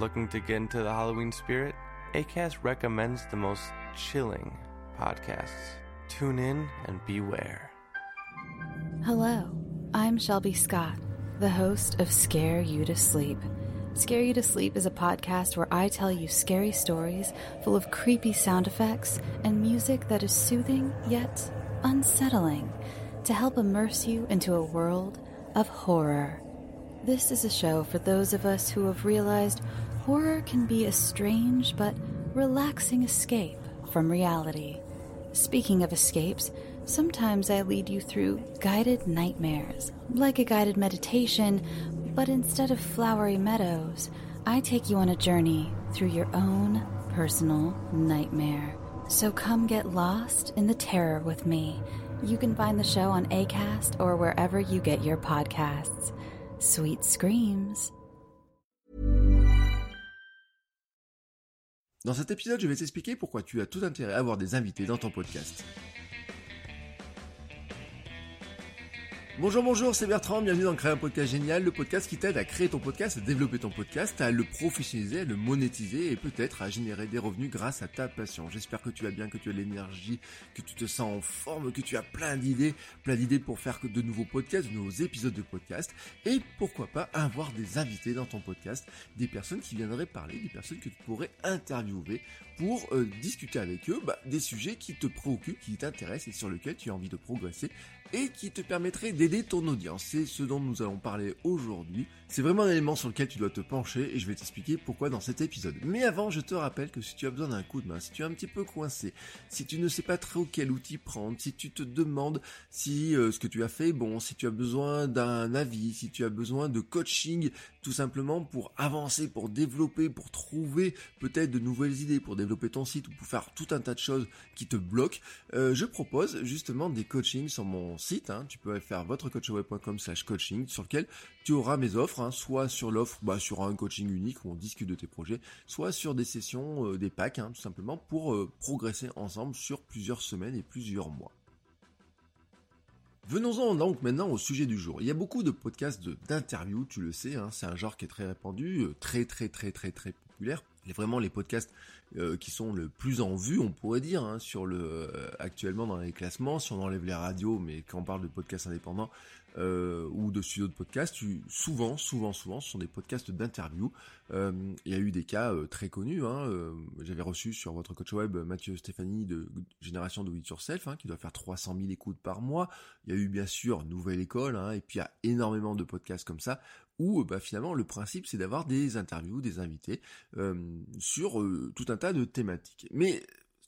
looking to get into the Halloween spirit, ACAST recommends the most chilling podcasts. Tune in and beware. Hello, I'm Shelby Scott, the host of Scare You to Sleep. Scare You to Sleep is a podcast where I tell you scary stories full of creepy sound effects and music that is soothing yet unsettling to help immerse you into a world of horror. This is a show for those of us who have realized horror can be a strange but relaxing escape from reality. Speaking of escapes, sometimes I lead you through guided nightmares, like a guided meditation, but instead of flowery meadows, I take you on a journey through your own personal nightmare. So come get lost in the terror with me. You can find the show on ACAST or wherever you get your podcasts. Sweet screams. Dans cet épisode, je vais t'expliquer pourquoi tu as tout intérêt à avoir des invités dans ton podcast. Bonjour, bonjour, c'est Bertrand, bienvenue dans Créer un podcast génial, le podcast qui t'aide à créer ton podcast, à développer ton podcast, à le professionnaliser, à le monétiser et peut-être à générer des revenus grâce à ta passion. J'espère que tu vas bien, que tu as l'énergie, que tu te sens en forme, que tu as plein d'idées, plein d'idées pour faire de nouveaux podcasts, de nouveaux épisodes de podcast et pourquoi pas avoir des invités dans ton podcast, des personnes qui viendraient parler, des personnes que tu pourrais interviewer pour euh, discuter avec eux bah, des sujets qui te préoccupent, qui t'intéressent et sur lesquels tu as envie de progresser et qui te permettrait d'aider ton audience. C'est ce dont nous allons parler aujourd'hui. C'est vraiment un élément sur lequel tu dois te pencher et je vais t'expliquer pourquoi dans cet épisode. Mais avant, je te rappelle que si tu as besoin d'un coup de main, si tu es un petit peu coincé, si tu ne sais pas trop quel outil prendre, si tu te demandes si euh, ce que tu as fait est bon, si tu as besoin d'un avis, si tu as besoin de coaching, tout simplement pour avancer, pour développer, pour trouver peut-être de nouvelles idées, pour développer ton site ou pour faire tout un tas de choses qui te bloquent, euh, je propose justement des coachings sur mon site. Hein. Tu peux faire votrecoachweb.com slash coaching sur lequel tu auras mes offres, hein, soit sur l'offre, bah, sur un coaching unique où on discute de tes projets, soit sur des sessions, euh, des packs, hein, tout simplement pour euh, progresser ensemble sur plusieurs semaines et plusieurs mois. Venons-en donc maintenant au sujet du jour. Il y a beaucoup de podcasts d'interviews, tu le sais, c'est un genre qui est très répandu, euh, très très très très très populaire. Et vraiment les podcasts euh, qui sont le plus en vue, on pourrait dire, hein, sur le euh, actuellement dans les classements, si on enlève les radios, mais quand on parle de podcasts indépendants euh, ou de studios de podcasts, souvent, souvent, souvent, ce sont des podcasts d'interview. il y a eu des cas très connus. Hein, J'avais reçu sur votre coach web Mathieu Stéphanie de Génération de It Yourself, hein, qui doit faire 300 000 écoutes par mois. Il y a eu bien sûr Nouvelle École, hein, et puis il y a énormément de podcasts comme ça où bah, finalement le principe c'est d'avoir des interviews, des invités sur tout un tas de thématiques. Mais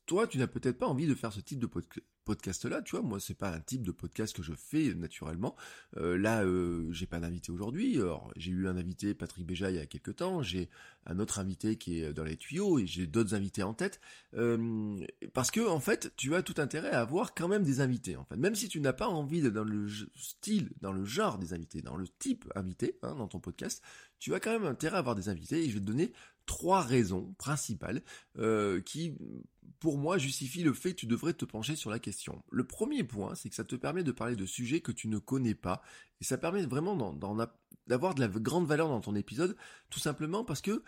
toi, tu n'as peut-être pas envie de faire ce type de podcast podcast-là, tu vois, moi c'est pas un type de podcast que je fais naturellement. Euh, là, euh, j'ai pas d'invité aujourd'hui. Alors, j'ai eu un invité, Patrick Béja, il y a quelques temps. J'ai un autre invité qui est dans les tuyaux et j'ai d'autres invités en tête. Euh, parce que en fait, tu as tout intérêt à avoir quand même des invités. En fait, même si tu n'as pas envie dans le style, dans le genre des invités, dans le type invité hein, dans ton podcast, tu as quand même intérêt à avoir des invités. Et je vais te donner trois raisons principales euh, qui, pour moi, justifient le fait que tu devrais te pencher sur la question. Le premier point, c'est que ça te permet de parler de sujets que tu ne connais pas, et ça permet vraiment d'avoir de la grande valeur dans ton épisode, tout simplement parce que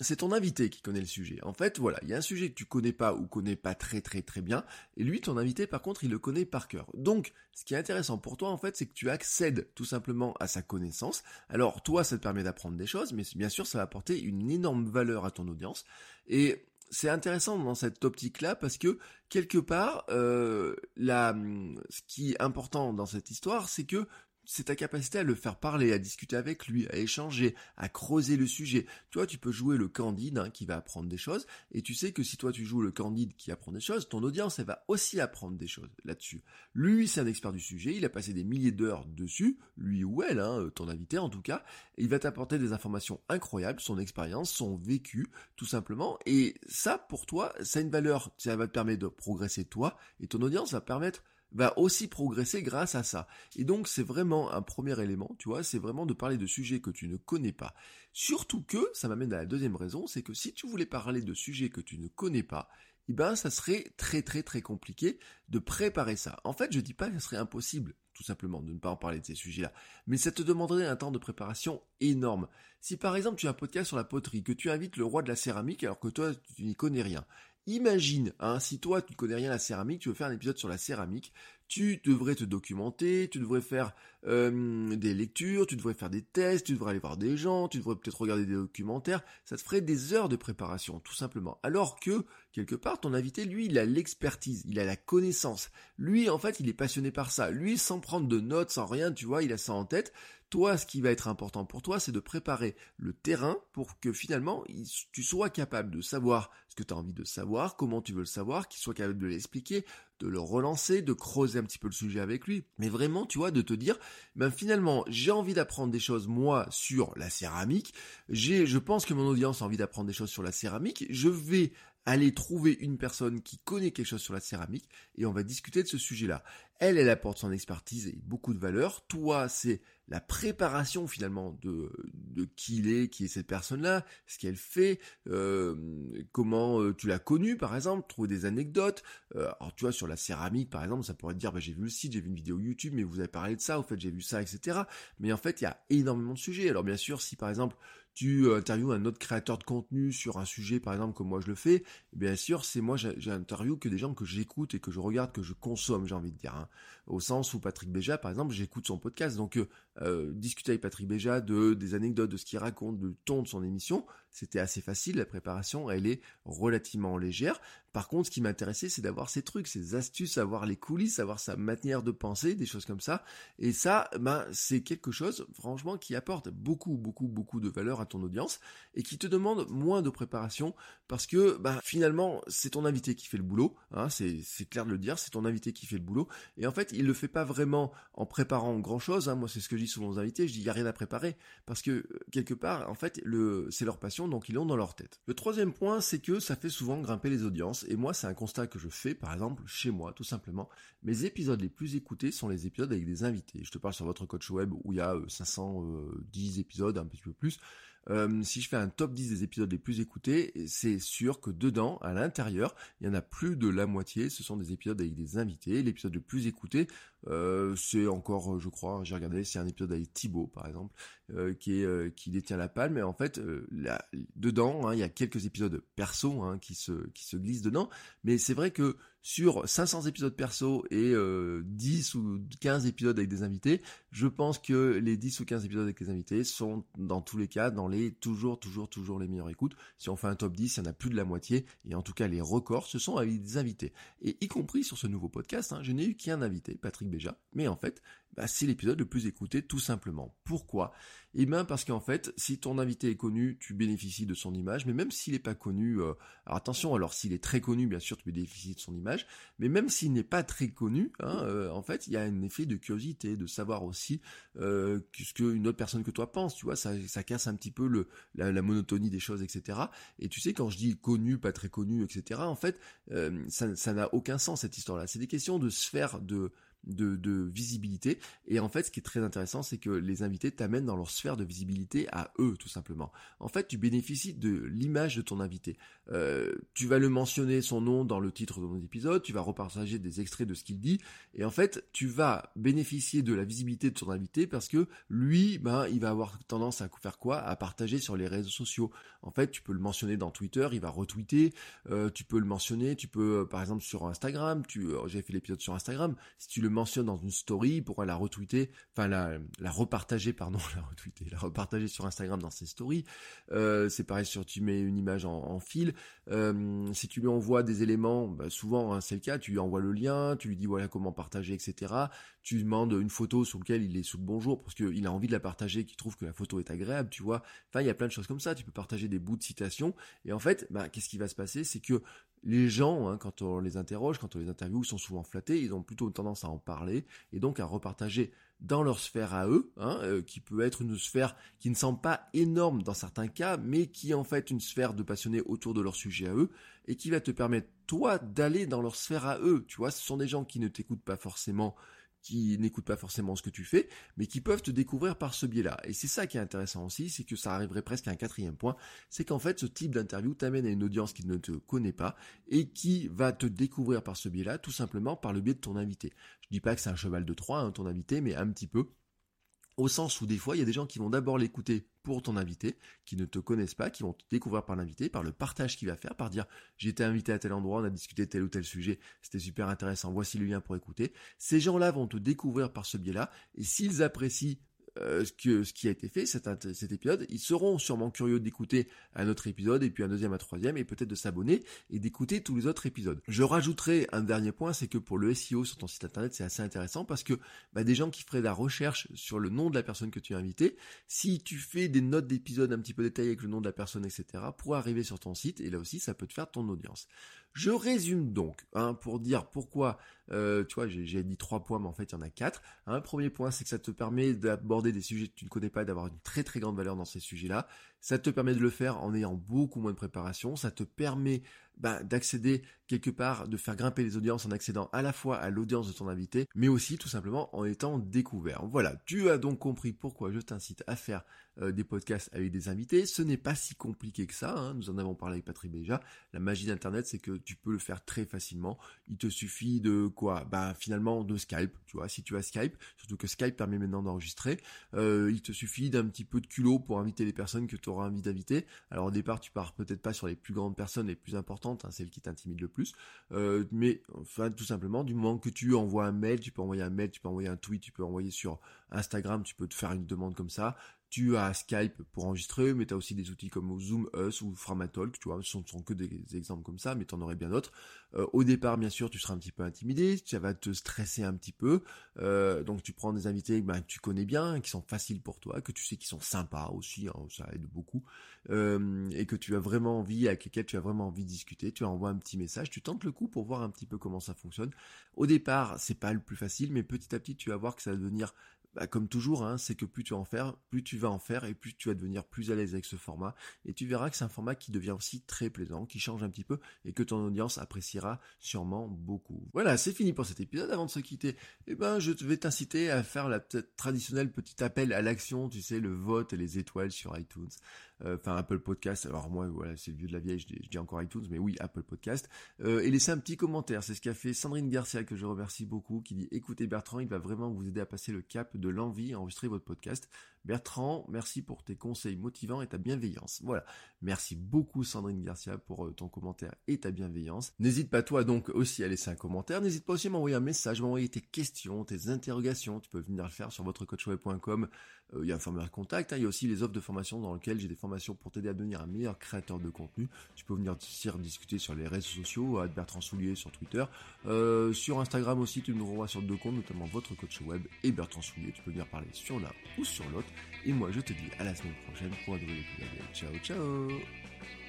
c'est ton invité qui connaît le sujet. En fait, voilà, il y a un sujet que tu connais pas ou connais pas très très très bien, et lui, ton invité, par contre, il le connaît par cœur. Donc, ce qui est intéressant pour toi, en fait, c'est que tu accèdes tout simplement à sa connaissance. Alors, toi, ça te permet d'apprendre des choses, mais bien sûr, ça va apporter une énorme valeur à ton audience. Et c'est intéressant dans cette optique-là parce que quelque part, euh, ce qui est important dans cette histoire, c'est que c'est ta capacité à le faire parler, à discuter avec lui, à échanger, à creuser le sujet. Toi, tu peux jouer le candide hein, qui va apprendre des choses, et tu sais que si toi tu joues le candide qui apprend des choses, ton audience elle va aussi apprendre des choses là-dessus. Lui, c'est un expert du sujet, il a passé des milliers d'heures dessus, lui ou elle, hein, ton invité en tout cas, il va t'apporter des informations incroyables, son expérience, son vécu, tout simplement. Et ça, pour toi, ça a une valeur, ça va te permettre de progresser toi, et ton audience va permettre va aussi progresser grâce à ça. Et donc c'est vraiment un premier élément, tu vois, c'est vraiment de parler de sujets que tu ne connais pas. Surtout que, ça m'amène à la deuxième raison, c'est que si tu voulais parler de sujets que tu ne connais pas, eh ben ça serait très très très compliqué de préparer ça. En fait, je dis pas que ce serait impossible. tout simplement, de ne pas en parler de ces sujets-là. Mais ça te demanderait un temps de préparation énorme. Si par exemple tu as un podcast sur la poterie, que tu invites le roi de la céramique alors que toi tu n'y connais rien, Imagine, hein, si toi tu ne connais rien à la céramique, tu veux faire un épisode sur la céramique, tu devrais te documenter, tu devrais faire euh, des lectures, tu devrais faire des tests, tu devrais aller voir des gens, tu devrais peut-être regarder des documentaires, ça te ferait des heures de préparation, tout simplement. Alors que, quelque part, ton invité, lui, il a l'expertise, il a la connaissance. Lui, en fait, il est passionné par ça. Lui, sans prendre de notes, sans rien, tu vois, il a ça en tête. Toi, ce qui va être important pour toi, c'est de préparer le terrain pour que finalement, tu sois capable de savoir ce que tu as envie de savoir, comment tu veux le savoir, qu'il soit capable de l'expliquer, de le relancer, de creuser un petit peu le sujet avec lui. Mais vraiment, tu vois, de te dire, ben finalement, j'ai envie d'apprendre des choses, moi, sur la céramique. J'ai, je pense que mon audience a envie d'apprendre des choses sur la céramique. Je vais aller trouver une personne qui connaît quelque chose sur la céramique et on va discuter de ce sujet-là. Elle, elle apporte son expertise et beaucoup de valeur. Toi, c'est la préparation finalement de, de qui il est, qui est cette personne-là, ce qu'elle fait, euh, comment euh, tu l'as connue par exemple, trouver des anecdotes. Euh, alors tu vois sur la céramique par exemple, ça pourrait te dire bah, j'ai vu le site, j'ai vu une vidéo YouTube, mais vous avez parlé de ça, au fait j'ai vu ça, etc. Mais en fait il y a énormément de sujets. Alors bien sûr si par exemple tu interviews un autre créateur de contenu sur un sujet, par exemple, comme moi je le fais, bien sûr, c'est moi, j'interview que des gens que j'écoute et que je regarde, que je consomme, j'ai envie de dire. Hein. Au sens où Patrick Béja, par exemple, j'écoute son podcast. Donc, discuter avec Patrick Béja de, des anecdotes, de ce qu'il raconte, du ton de son émission, c'était assez facile. La préparation, elle est relativement légère. Par contre, ce qui m'intéressait, c'est d'avoir ces trucs, ces astuces, savoir les coulisses, savoir sa manière de penser, des choses comme ça. Et ça, ben, c'est quelque chose, franchement, qui apporte beaucoup, beaucoup, beaucoup de valeur à ton audience et qui te demande moins de préparation parce que, ben, finalement, c'est ton invité qui fait le boulot. Hein, c'est, clair de le dire, c'est ton invité qui fait le boulot. Et en fait, il le fait pas vraiment en préparant grand chose. Hein. Moi, c'est ce que je dis souvent aux invités. Je dis, il y a rien à préparer parce que quelque part, en fait, c'est leur passion, donc ils l'ont dans leur tête. Le troisième point, c'est que ça fait souvent grimper les audiences et moi c'est un constat que je fais par exemple chez moi tout simplement. Mes épisodes les plus écoutés sont les épisodes avec des invités. Je te parle sur votre coach web où il y a 510 euh, épisodes, un petit peu plus. Euh, si je fais un top 10 des épisodes les plus écoutés, c'est sûr que dedans, à l'intérieur, il y en a plus de la moitié. Ce sont des épisodes avec des invités. L'épisode le plus écouté, euh, c'est encore, je crois, j'ai regardé, c'est un épisode avec Thibaut, par exemple, euh, qui, détient la palme. Mais en fait, dedans, hein, il y a quelques épisodes perso hein, qui se glissent dedans. Mais c'est vrai que sur 500 épisodes perso et 10 ou 15 épisodes avec des invités, je pense que les 10 ou 15 épisodes avec les invités sont dans tous les cas dans les toujours, toujours, toujours les meilleures écoutes. Si on fait un top 10, il y en a plus de la moitié. Et en tout cas, les records, ce sont avec des invités. Et y compris sur ce nouveau podcast, hein, je n'ai eu qu'un invité, Patrick Béja. Mais en fait, bah, c'est l'épisode le plus écouté tout simplement. Pourquoi? Eh bien parce qu'en fait, si ton invité est connu, tu bénéficies de son image, mais même s'il n'est pas connu, euh, alors attention, alors s'il est très connu, bien sûr, tu bénéficies de son image, mais même s'il n'est pas très connu, hein, euh, en fait, il y a un effet de curiosité, de savoir aussi euh, ce qu'une autre personne que toi pense, tu vois, ça, casse un petit peu la, monotonie des choses, etc. Et tu sais, quand je dis connu, pas très connu, etc., en fait, ça n'a aucun sens cette histoire-là. C'est des questions de sphère de de, visibilité. Et en fait, ce qui est très intéressant, c'est que les invités t'amènent dans leur sphère de visibilité à eux, tout simplement. En fait, tu bénéficies de l'image de ton invité. Euh, tu vas le mentionner son nom dans le titre de ton épisode, tu vas repartager des extraits de ce qu'il dit, et en fait, tu vas bénéficier de la visibilité de ton invité parce que lui, ben, il va avoir tendance à faire quoi? À partager sur les réseaux sociaux. En fait, tu peux le mentionner dans Twitter, il va retweeter, euh, tu peux le mentionner, tu peux, euh, par exemple, sur Instagram, tu, j'ai fait l'épisode sur Instagram, si tu le mentionne dans une story, pourra la retweeter, enfin la, repartager, pardon, la retweeter, la repartager sur Instagram dans ses stories. Euh, c'est pareil sur tu mets une image en, fil. Euh, si tu lui envoies des éléments, bah, souvent hein, c'est le cas, tu lui envoies le lien, tu lui dis voilà comment partager, etc. Tu demandes une photo sur laquelle il est sous le bonjour parce qu'il a envie de la partager, qu'il trouve que la photo est agréable, tu vois. Enfin, il y a plein de choses comme ça. Tu peux partager des bouts de citations. Et en fait, bah, qu'est-ce qui va se passer? C'est que les gens, hein, quand on les interroge, quand on les interviewe, sont souvent flattés, ils ont plutôt tendance à en parler et donc à repartager dans leur sphère à eux, hein, euh, qui peut être une sphère qui ne semble pas énorme dans certains cas, mais qui est en fait une sphère de passionnés autour de leur sujet à eux, et qui va te permettre, toi, d'aller dans leur sphère à eux. Tu vois, ce sont des gens qui ne t'écoutent pas forcément qui n'écoutent pas forcément ce que tu fais, mais qui peuvent te découvrir par ce biais-là. Et c'est ça qui est intéressant aussi, c'est que ça arriverait presque à un quatrième point, c'est qu'en fait ce type d'interview t'amène à une audience qui ne te connaît pas et qui va te découvrir par ce biais-là, tout simplement par le biais de ton invité. Je dis pas que c'est un cheval de Troie, hein, ton invité, mais un petit peu au sens où des fois, il y a des gens qui vont d'abord l'écouter pour ton invité, qui ne te connaissent pas, qui vont te découvrir par l'invité, par le partage qu'il va faire, par dire j'ai été invité à tel endroit, on a discuté tel ou tel sujet, c'était super intéressant, voici le lien pour écouter. Ces gens-là vont te découvrir par ce biais-là, et s'ils apprécient euh, ce, que, ce qui a été fait, cet, cet épisode, ils seront sûrement curieux d'écouter un autre épisode, et puis un deuxième, un troisième, et peut-être de s'abonner et d'écouter tous les autres épisodes. Je rajouterai un dernier point, c'est que pour le SEO sur ton site internet, c'est assez intéressant parce que bah, des gens qui feraient la recherche sur le nom de la personne que tu as invité, si tu fais des notes d'épisode un petit peu détaillées avec le nom de la personne, etc., pour arriver sur ton site, et là aussi, ça peut te faire ton audience. Je résume donc, hein, pour dire pourquoi, euh, tu vois, j'ai dit trois points, mais en fait, il y en a quatre. Un premier point, c'est que ça te permet d'aborder des sujets que tu ne connais pas, d'avoir une très très grande valeur dans ces sujets-là. Ça te permet de le faire en ayant beaucoup moins de préparation. Ça te permet bah, d'accéder quelque part, de faire grimper les audiences en accédant à la fois à l'audience de ton invité, mais aussi tout simplement en étant découvert. Voilà, tu as donc compris pourquoi je t'incite à faire euh, des podcasts avec des invités. Ce n'est pas si compliqué que ça, hein. nous en avons parlé avec Patrick Béja. La magie d'Internet, c'est que tu peux le faire très facilement. Il te suffit de quoi? Bah finalement de Skype, tu vois, si tu as Skype, surtout que Skype permet maintenant d'enregistrer, euh, il te suffit d'un petit peu de culot pour inviter les personnes que tu auras envie d'inviter. Alors au départ, tu pars peut-être pas sur les plus grandes personnes, les plus importantes, hein, celles qui t'intimident le plus, euh, mais enfin tout simplement du moment que tu envoies un mail, tu peux envoyer un mail, tu peux envoyer un tweet, tu peux envoyer sur Instagram, tu peux te faire une demande comme ça. Tu as Skype pour enregistrer, mais tu as aussi des outils comme Zoom Us ou Framatalk, tu vois, ce ne sont que des exemples comme ça, mais tu en aurais bien d'autres. Euh, au départ, bien sûr, tu seras un petit peu intimidé, tu vas te stresser un petit peu, euh, donc tu prends des invités ben, que tu connais bien, qui sont faciles pour toi, que tu sais qu'ils sont sympas aussi, hein, ça aide beaucoup, euh, et que tu as vraiment envie, avec lesquels tu as vraiment envie de discuter, tu envoies un petit message, tu tentes le coup pour voir un petit peu comment ça fonctionne. Au départ, c'est pas le plus facile, mais petit à petit, tu vas voir que ça va devenir bah, comme toujours, hein, c'est que plus tu en faire, plus tu vas en faire et plus tu vas devenir plus à l'aise avec ce format. Et tu verras que c'est un format qui devient aussi très plaisant, qui change un petit peu et que ton audience appréciera sûrement beaucoup. Voilà, c'est fini pour cet épisode. Avant de se quitter, eh ben, je vais t'inciter à faire la traditionnelle petit appel à l'action, tu sais, le vote et les étoiles sur iTunes. Euh, enfin Apple Podcast. Alors moi, c'est le vieux de la vieille, je dis, encore iTunes, mais oui, Apple Podcast. Euh, et laissez un petit commentaire. C'est ce qu'a fait Sandrine Garcia, que je remercie beaucoup, qui dit écoutez Bertrand, il va vraiment vous aider à passer le cap de l'envie à enregistrer votre podcast. Bertrand, merci pour tes conseils motivants et ta bienveillance. Voilà. Merci beaucoup Sandrine Garcia pour euh, ton commentaire et ta bienveillance. N'hésite pas toi donc aussi à laisser un commentaire. N'hésite pas aussi à m'envoyer un message, m'envoyer tes questions, tes interrogations. Tu peux venir le faire sur votrecoachweb.com. Euh, il y a un formulaire contact. Hein. Il y a aussi les offres de formation dans lesquelles j'ai des formations pour t'aider à devenir un meilleur créateur de contenu. Tu peux venir discuter sur les réseaux sociaux, à Bertrand Soulier sur Twitter. Euh, sur Instagram aussi, tu nous revois sur deux comptes, notamment votre coach web et Bertrand Soulier. Tu peux venir parler sur l'un ou sur l'autre. Et moi, je te dis à la semaine prochaine pour un nouvel épisode. Ciao, ciao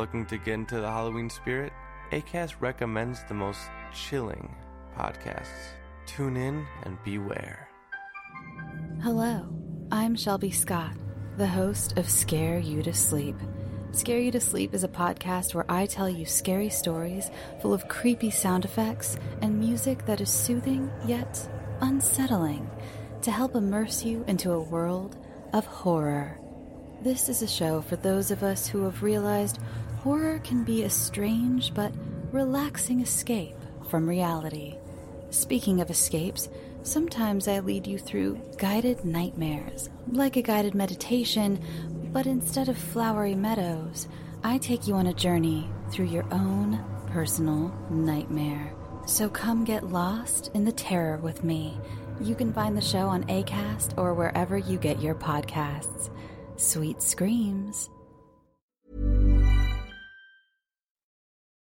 Looking to get into the Halloween spirit? ACAST recommends the most chilling podcasts. Tune in and beware. Hello, I'm Shelby Scott the host of Scare You to Sleep. Scare You to Sleep is a podcast where I tell you scary stories full of creepy sound effects and music that is soothing yet unsettling to help immerse you into a world of horror. This is a show for those of us who have realized horror can be a strange but relaxing escape from reality. Speaking of escapes, Sometimes I lead you through guided nightmares, like a guided meditation, but instead of flowery meadows, I take you on a journey through your own personal nightmare. So come get lost in the terror with me. You can find the show on ACAST or wherever you get your podcasts. Sweet screams.